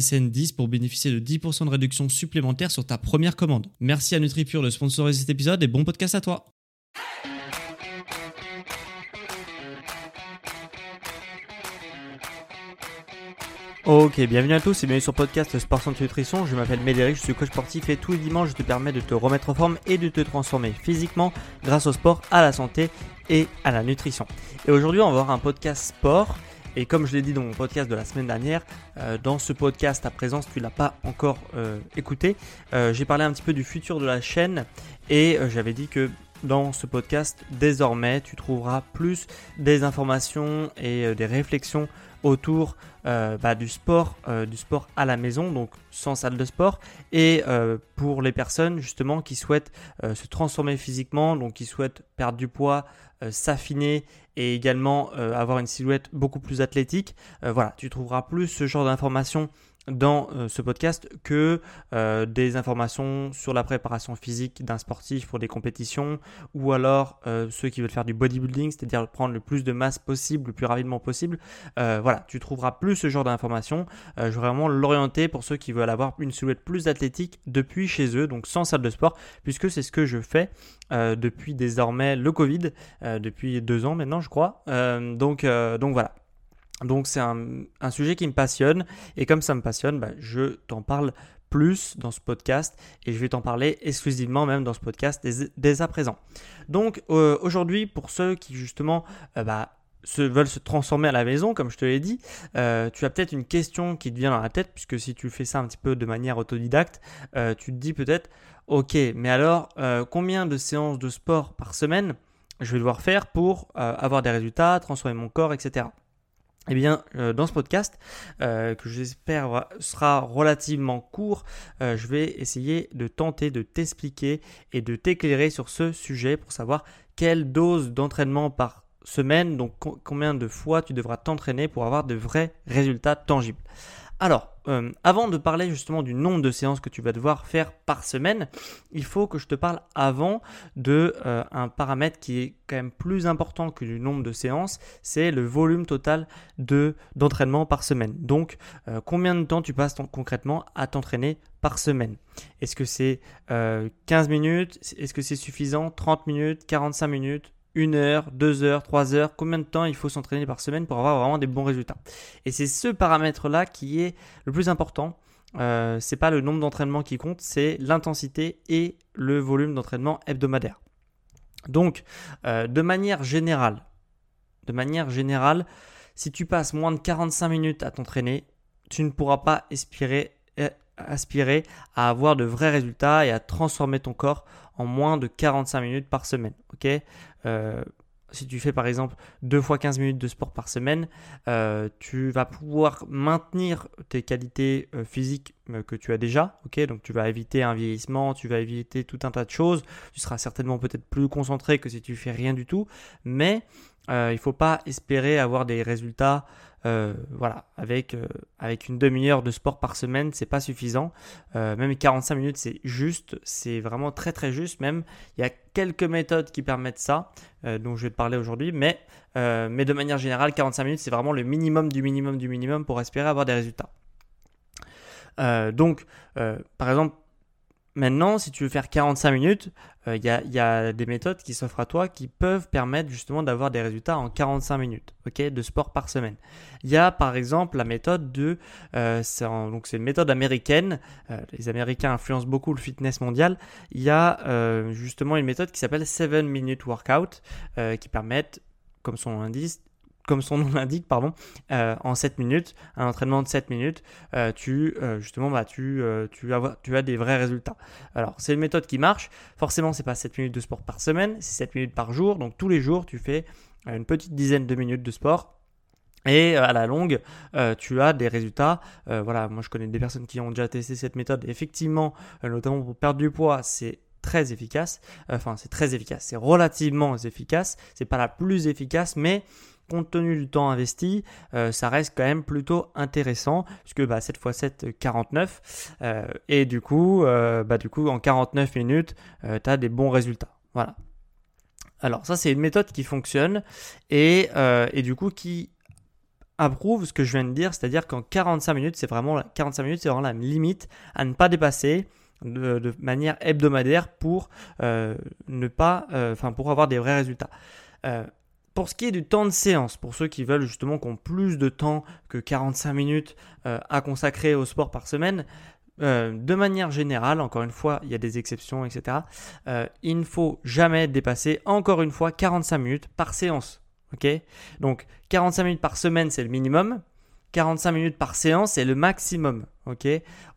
SSN 10 pour bénéficier de 10% de réduction supplémentaire sur ta première commande. Merci à NutriPure de sponsoriser cet épisode et bon podcast à toi. Ok, bienvenue à tous et bienvenue sur podcast Sport Santé Nutrition. Je m'appelle Médéric, je suis coach sportif et tous les dimanches je te permets de te remettre en forme et de te transformer physiquement grâce au sport, à la santé et à la nutrition. Et aujourd'hui on va avoir un podcast sport et comme je l'ai dit dans mon podcast de la semaine dernière, euh, dans ce podcast à présent, si tu l'as pas encore euh, écouté, euh, j'ai parlé un petit peu du futur de la chaîne et j'avais dit que dans ce podcast, désormais, tu trouveras plus des informations et des réflexions autour bah, du sport, du sport à la maison, donc sans salle de sport, et pour les personnes justement qui souhaitent se transformer physiquement, donc qui souhaitent perdre du poids, s'affiner et également avoir une silhouette beaucoup plus athlétique. voilà, tu trouveras plus ce genre d'informations dans euh, ce podcast que euh, des informations sur la préparation physique d'un sportif pour des compétitions ou alors euh, ceux qui veulent faire du bodybuilding, c'est-à-dire prendre le plus de masse possible le plus rapidement possible. voilà, tu trouveras plus ce genre d'informations. je vais vraiment l'orienter pour ceux qui veulent avoir une silhouette plus athlétique depuis chez eux, donc sans salle de sport, puisque c'est ce que je fais depuis désormais le Covid, depuis deux ans maintenant je crois. donc, donc voilà. Donc c'est un, sujet qui me passionne et comme ça me passionne, bah, je t'en parle plus dans ce podcast et je vais t'en parler exclusivement même dans ce podcast dès, à présent. Donc euh, aujourd'hui pour ceux qui justement euh, bah, veulent se transformer à la maison, comme je te l'ai dit, euh, tu as peut-être une question qui te vient dans la tête, puisque si tu fais ça un petit peu de manière autodidacte, tu te dis peut-être, ok, mais alors combien de séances de sport par semaine je vais devoir faire pour avoir des résultats, transformer mon corps, etc. Eh bien, euh, dans ce podcast, euh, que j'espère sera relativement court, euh, je vais essayer de tenter de t'expliquer et de t'éclairer sur ce sujet pour savoir quelle dose d'entraînement par semaine, donc combien de fois tu devras t'entraîner pour avoir de vrais résultats tangibles. Alors, euh, avant de parler justement du nombre de séances que tu vas devoir faire par semaine, il faut que je te parle avant de euh, un paramètre qui est quand même plus important que du nombre de séances, c'est le volume total de d'entraînement par semaine. Donc, euh, combien de temps tu passes concrètement à t'entraîner par semaine? Est-ce que c'est 15 minutes? Est-ce que c'est suffisant? 30 minutes? 45 minutes? Une heure, deux heures, trois heures, combien de temps il faut s'entraîner par semaine pour avoir vraiment des bons résultats. Et c'est ce paramètre-là qui est le plus important. Euh, c'est pas le nombre d'entraînements qui compte, c'est l'intensité et le volume d'entraînement hebdomadaire. Donc, euh, de manière générale, de manière générale, si tu passes moins de 45 minutes à t'entraîner, tu ne pourras pas aspirer, euh, aspirer à avoir de vrais résultats et à transformer ton corps en moins de 45 minutes par semaine. ok? Euh, si tu fais par exemple 2 fois 15 minutes de sport par semaine, euh, tu vas pouvoir maintenir tes qualités euh, physiques que tu as déjà. ok? Donc tu vas éviter un vieillissement, tu vas éviter tout un tas de choses. Tu seras certainement peut-être plus concentré que si tu fais rien du tout. Mais il ne faut pas espérer avoir des résultats euh, voilà, avec, euh, avec une demi-heure de sport par semaine, c'est pas suffisant. Euh, même 45 minutes, c'est juste, c'est vraiment très très juste. Même, il y a quelques méthodes qui permettent ça, dont je vais te parler aujourd'hui, mais, mais de manière générale, 45 minutes, c'est vraiment le minimum du minimum du minimum pour espérer avoir des résultats. donc, par exemple, Maintenant, si tu veux faire 45 minutes, il y, a, des méthodes qui s'offrent à toi qui peuvent permettre justement d'avoir des résultats en 45 minutes ok, de sport par semaine. Il y a par exemple la méthode de, donc c'est une méthode américaine, les Américains influencent beaucoup le fitness mondial. Il y a justement une méthode qui s'appelle 7 Minute Workout qui permettent, comme son indice, comme son nom l'indique, pardon, euh, en 7 minutes, un entraînement de 7 minutes, euh, tu, euh, justement, bah, tu, tu, as, tu as des vrais résultats. Alors, c'est une méthode qui marche. Forcément, c'est pas 7 minutes de sport par semaine, c'est 7 minutes par jour. Donc, tous les jours, tu fais une petite dizaine de minutes de sport. Et à la longue, tu as des résultats. voilà, moi je connais des personnes qui ont déjà testé cette méthode. Effectivement, notamment pour perdre du poids, c'est très efficace. Enfin, c'est très efficace. C'est relativement efficace. C'est pas la plus efficace, mais compte tenu du temps investi, euh, ça reste quand même plutôt intéressant, puisque bah, 7 x 7, 49. et du coup, euh, bah, du coup, en 49 minutes, euh, tu as des bons résultats. Voilà. Alors ça, c'est une méthode qui fonctionne et, du coup qui approuve ce que je viens de dire, c'est-à-dire qu'en 45 minutes, c'est vraiment, 45 minutes, c'est vraiment la limite à ne pas dépasser. De, de manière hebdomadaire pour ne pas, enfin pour avoir des vrais résultats. Pour ce qui est du temps de séance, pour ceux qui veulent justement qu'on plus de temps que 45 minutes euh, à consacrer au sport par semaine, euh, de manière générale, encore une fois, il y a des exceptions, etc. Euh, il ne faut jamais dépasser, encore une fois, 45 minutes par séance. Donc 45 minutes par semaine, c'est le minimum. 45 minutes par séance, c'est le maximum.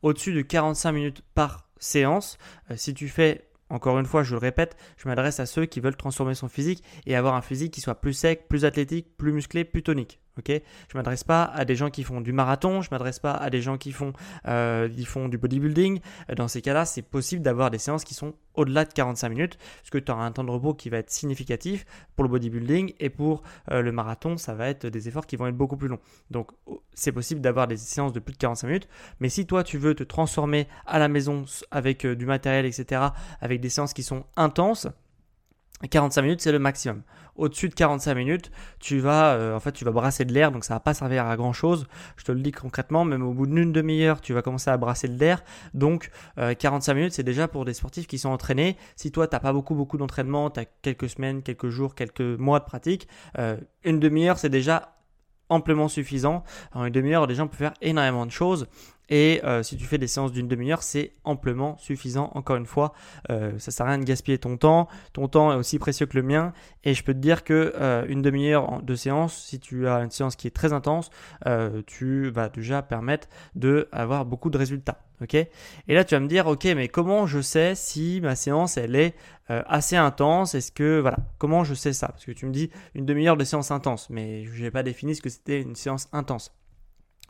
Au-dessus de 45 minutes par séance, si tu fais encore une fois, je le répète, je m'adresse à ceux qui veulent transformer son physique et avoir un physique qui soit plus sec, plus athlétique, plus musclé, plus tonique. Ok, je m'adresse pas à des gens qui font du marathon, je m'adresse pas à des gens qui font, euh, font du bodybuilding. Dans ces cas-là, c'est possible d'avoir des séances qui sont au-delà de 45 minutes, parce que tu auras un temps de repos qui va être significatif pour le bodybuilding et pour euh, le marathon, ça va être des efforts qui vont être beaucoup plus longs. Donc c'est possible d'avoir des séances de plus de 45 minutes, mais si toi tu veux te transformer à la maison avec euh, du matériel, etc., avec des séances qui sont intenses, 45 minutes, c'est le maximum. Au-dessus de 45 minutes, tu vas, euh, en fait, tu vas brasser de l'air, donc ça va pas servir à grand chose. Je te le dis concrètement, même au bout d'une demi-heure, tu vas commencer à brasser de l'air. Donc, 45 euh, minutes, c'est déjà pour des sportifs qui sont entraînés. Si toi, t'as pas beaucoup, beaucoup d'entraînement, tu as quelques semaines, quelques jours, quelques mois de pratique, euh, une demi-heure, c'est déjà amplement suffisant. En une demi-heure, déjà, on peut faire énormément de choses. Et euh, si tu fais des séances d'une demi-heure, c'est amplement suffisant. Encore une fois, euh, ça sert à rien de gaspiller ton temps. Ton temps est aussi précieux que le mien. Et je peux te dire que euh, une demi-heure de séance, si tu as une séance qui est très intense, tu vas déjà permettre de avoir beaucoup de résultats. Et là, tu vas me dire, ok, mais comment je sais si ma séance elle est assez intense? Est-ce que voilà, comment je sais ça? Parce que tu me dis une demi-heure de séance intense, mais je n'ai pas défini ce que c'était une séance intense.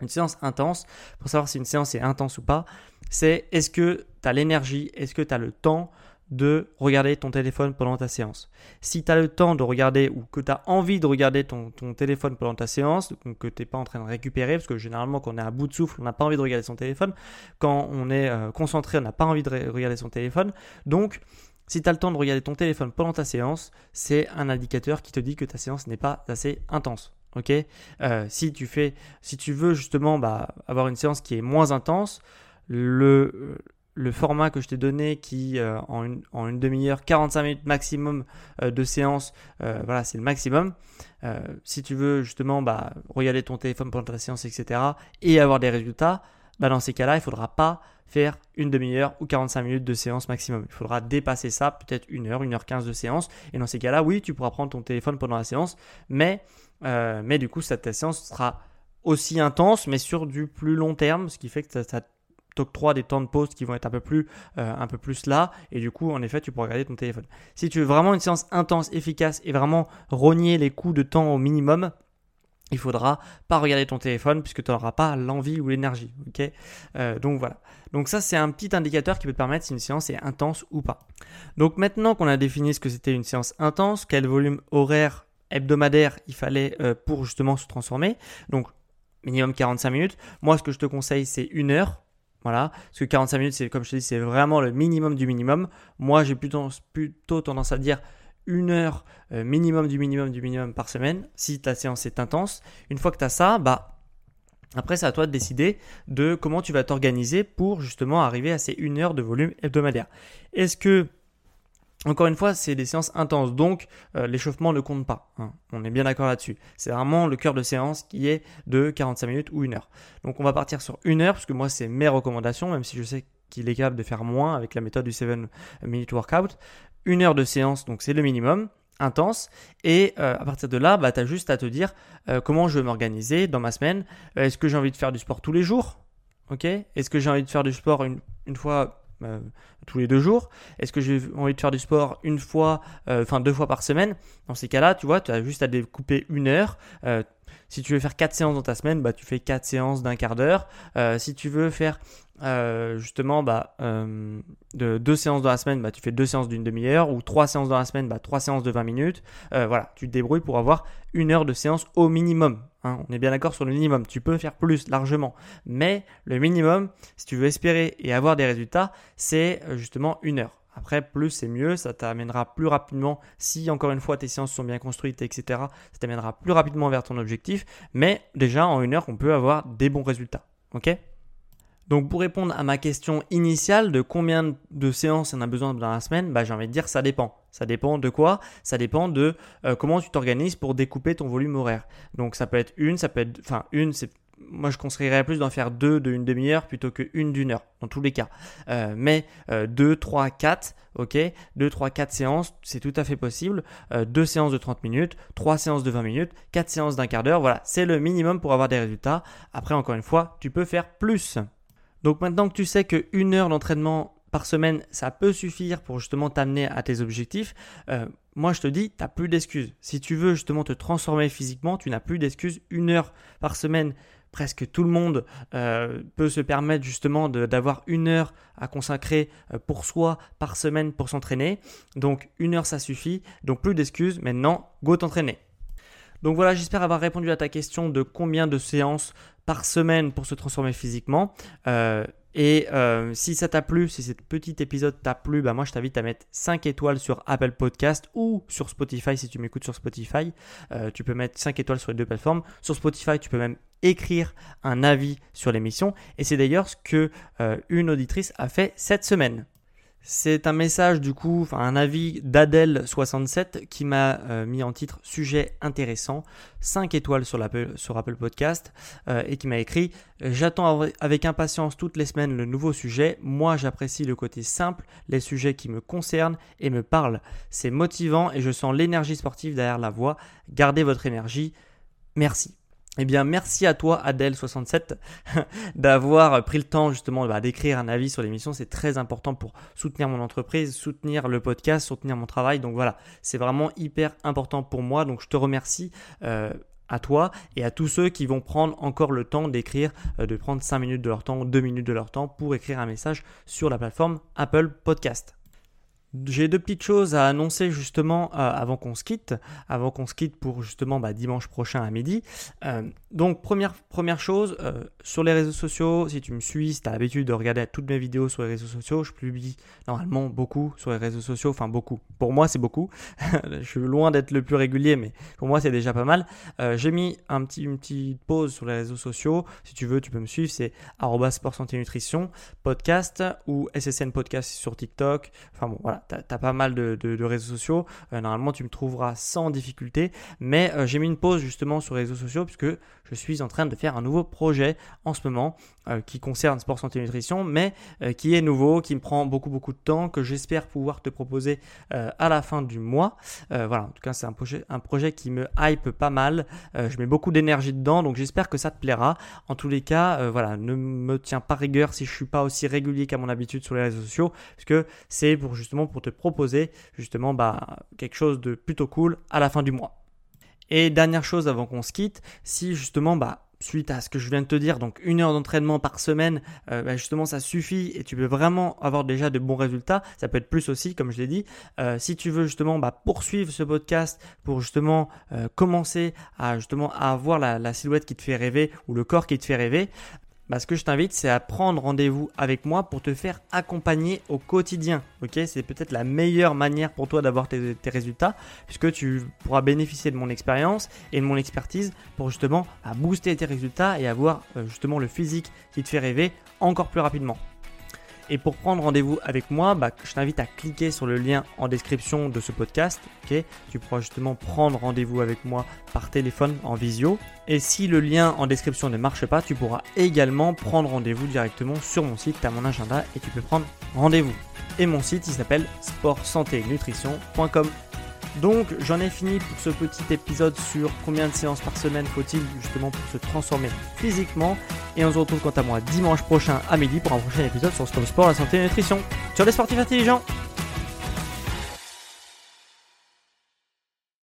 Une séance intense, pour savoir si une séance est intense ou pas, c'est est-ce que tu as l'énergie, est-ce que tu as le temps de regarder ton téléphone pendant ta séance. Si tu as le temps de regarder ou que tu as envie de regarder ton, téléphone pendant ta séance, que tu n'es pas en train de récupérer, parce que généralement quand on est à bout de souffle, on n'a pas envie de regarder son téléphone. Quand on est euh, concentré, on n'a pas envie de regarder son téléphone. Donc, si tu as le temps de regarder ton téléphone pendant ta séance, c'est un indicateur qui te dit que ta séance n'est pas assez intense. Ok? Euh, si, tu fais, si tu veux justement bah, avoir une séance qui est moins intense, le, format que je t'ai donné qui euh, en une, demi-heure, 45 minutes maximum euh, de séance, voilà, c'est le maximum. si tu veux justement bah, regarder ton téléphone pendant ta séance, etc., et avoir des résultats, bah, dans ces cas-là, il ne faudra pas faire une demi-heure ou 45 minutes de séance maximum. Il faudra dépasser ça, peut-être une heure, une heure 15 de séance. Et dans ces cas-là, oui, tu pourras prendre ton téléphone pendant la séance, mais, euh, mais du coup, cette séance sera aussi intense, mais sur du plus long terme, ce qui fait que ça, t'octroie des temps de pause qui vont être un peu plus euh, un peu plus là et du coup en effet tu pourras regarder ton téléphone si tu veux vraiment une séance intense efficace et vraiment rogner les coûts de temps au minimum il faudra pas regarder ton téléphone puisque tu n'auras pas l'envie ou l'énergie. euh, donc voilà. Donc ça c'est un petit indicateur qui peut te permettre si une séance est intense ou pas. Donc maintenant qu'on a défini ce que c'était une séance intense, quel volume horaire hebdomadaire il fallait euh, pour justement se transformer. Donc minimum 45 minutes. Moi ce que je te conseille c'est une heure. Voilà, parce que 45 minutes, c'est comme je te dis, c'est vraiment le minimum du minimum. Moi, j'ai plutôt, plutôt tendance à dire une heure euh, minimum du minimum du minimum par semaine si ta séance est intense. Une fois que tu as ça, bah, Après, c'est à toi de décider de comment tu vas t'organiser pour justement arriver à ces une heure de volume hebdomadaire. Est-ce que encore une fois, c'est des séances intenses, donc euh, l'échauffement ne compte pas. Hein. On est bien d'accord là-dessus. C'est vraiment le cœur de séance qui est de 45 minutes ou une heure. Donc on va partir sur une heure, parce que moi c'est mes recommandations, même si je sais qu'il est capable de faire moins avec la méthode du 7 minute workout. Une heure de séance, donc c'est le minimum intense. Et euh, à partir de là, bah, tu as juste à te dire euh, comment je vais m'organiser dans ma semaine. Est-ce que j'ai envie de faire du sport tous les jours? Ok? Est-ce que j'ai envie de faire du sport une, une fois euh, tous les deux jours? Est-ce que j'ai envie de faire du sport une fois, euh, enfin deux fois par semaine? Dans ces cas-là, tu vois, tu as juste à découper une heure. Euh, si tu veux faire quatre séances dans ta semaine, bah, tu fais quatre séances d'un quart d'heure. si tu veux faire justement bah, de deux séances dans la semaine, bah, tu fais deux séances d'une demi-heure. Ou trois séances dans la semaine, bah, trois séances de 20 minutes. voilà, tu te débrouilles pour avoir une heure de séance au minimum. Hein, on est bien d'accord sur le minimum. Tu peux faire plus largement. Mais le minimum, si tu veux espérer et avoir des résultats, c'est euh, justement une heure. Après, plus c'est mieux, ça t'amènera plus rapidement, si encore une fois tes séances sont bien construites, etc., ça t'amènera plus rapidement vers ton objectif. Mais déjà, en une heure, on peut avoir des bons résultats. Ok? Donc pour répondre à ma question initiale de combien de séances on a besoin dans la semaine, bah, j'ai envie de dire ça dépend. Ça dépend de quoi? Ça dépend de euh, comment tu t'organises pour découper ton volume horaire. Donc ça peut être une, ça peut être, enfin une, c'est moi je conseillerais plus d'en faire deux d'une demi-heure plutôt qu'une d'une heure, dans tous les cas. Euh, mais euh, deux, trois, quatre, ok? Deux, trois, quatre séances, c'est tout à fait possible. deux séances de 30 minutes, trois séances de 20 minutes, quatre séances d'un quart d'heure, voilà, c'est le minimum pour avoir des résultats. Après, encore une fois, tu peux faire plus. Donc maintenant que tu sais qu'une heure d'entraînement par semaine, ça peut suffire pour justement t'amener à tes objectifs, euh, moi je te dis, tu n'as plus d'excuses. Si tu veux justement te transformer physiquement, tu n'as plus d'excuses. Une heure par semaine, presque tout le monde euh, peut se permettre justement d'avoir une heure à consacrer euh, pour soi par semaine pour s'entraîner. Donc une heure ça suffit. Donc plus d'excuses. Maintenant, go t'entraîner. Donc voilà, j'espère avoir répondu à ta question de combien de séances par semaine pour se transformer physiquement. Euh, et euh, si ça t'a plu, si ce petit épisode t'a plu, bah moi je t'invite à mettre 5 étoiles sur Apple Podcast ou sur Spotify si tu m'écoutes sur Spotify. Euh, tu peux mettre 5 étoiles sur les deux plateformes. Sur Spotify, tu peux même écrire un avis sur l'émission. Et c'est d'ailleurs ce que une auditrice a fait cette semaine. C'est un message du coup, un avis d'Adèle67 qui m'a euh, mis en titre sujet intéressant, 5 étoiles sur, sur Apple Podcast euh, et qui m'a écrit J'attends avec impatience toutes les semaines le nouveau sujet. Moi j'apprécie le côté simple, les sujets qui me concernent et me parlent. C'est motivant et je sens l'énergie sportive derrière la voix. Gardez votre énergie. Merci. Eh bien, merci à toi, Adèle67, d'avoir pris le temps justement bah, d'écrire un avis sur l'émission. C'est très important pour soutenir mon entreprise, soutenir le podcast, soutenir mon travail. Donc voilà, c'est vraiment hyper important pour moi. Donc je te remercie. Euh, à toi et à tous ceux qui vont prendre encore le temps d'écrire, euh, de prendre 5 minutes de leur temps, 2 minutes de leur temps pour écrire un message sur la plateforme Apple Podcast. J'ai deux petites choses à annoncer justement euh, avant qu'on se quitte, avant qu'on se quitte pour justement bah, dimanche prochain à midi. Euh, donc première, première chose, euh, sur les réseaux sociaux, si tu me suis, si tu as l'habitude de regarder toutes mes vidéos sur les réseaux sociaux, je publie normalement beaucoup sur les réseaux sociaux, enfin beaucoup. Pour moi c'est beaucoup, je suis loin d'être le plus régulier, mais pour moi c'est déjà pas mal. J'ai mis un petit, une petite pause sur les réseaux sociaux, si tu veux tu peux me suivre, c'est sport santé nutrition, podcast ou SSN podcast sur TikTok, enfin bon voilà as, pas mal de, réseaux sociaux. Euh, normalement, tu me trouveras sans difficulté. Mais euh, j'ai mis une pause justement sur les réseaux sociaux puisque je suis en train de faire un nouveau projet en ce moment euh, qui concerne sport, santé, nutrition, mais qui est nouveau, qui me prend beaucoup beaucoup de temps, que j'espère pouvoir te proposer à la fin du mois. voilà, en tout cas, c'est un projet, un projet qui me hype pas mal. je mets beaucoup d'énergie dedans, donc j'espère que ça te plaira. En tous les cas, voilà, ne me tiens pas rigueur si je suis pas aussi régulier qu'à mon habitude sur les réseaux sociaux, puisque c'est pour justement pour te proposer justement bah, quelque chose de plutôt cool à la fin du mois. Et dernière chose avant qu'on se quitte, si justement bah, suite à ce que je viens de te dire, donc une heure d'entraînement par semaine, euh, bah, justement ça suffit et tu peux vraiment avoir déjà de bons résultats. Ça peut être plus aussi, comme je l'ai dit. Euh, si tu veux justement bah, poursuivre ce podcast pour justement euh, commencer à justement avoir la, silhouette qui te fait rêver ou le corps qui te fait rêver, bah, ce que je t'invite, c'est à prendre rendez-vous avec moi pour te faire accompagner au quotidien. Ok, c'est peut-être la meilleure manière pour toi d'avoir tes, résultats, puisque tu pourras bénéficier de mon expérience et de mon expertise pour justement bah, booster tes résultats et avoir euh, justement le physique qui te fait rêver encore plus rapidement. Et pour prendre rendez-vous avec moi, bah, je t'invite à cliquer sur le lien en description de ce podcast. tu pourras justement prendre rendez-vous avec moi par téléphone en visio. Et si le lien en description ne marche pas, tu pourras également prendre rendez-vous directement sur mon site. Tu as mon agenda et tu peux prendre rendez-vous. Et mon site, il s'appelle sportsanténutrition.com. Donc j'en ai fini pour ce petit épisode sur combien de séances par semaine faut-il justement pour se transformer physiquement. Et on se retrouve quant à moi dimanche prochain à midi pour un prochain épisode sur Stop Sport, la santé et la nutrition. Sur les sportifs intelligents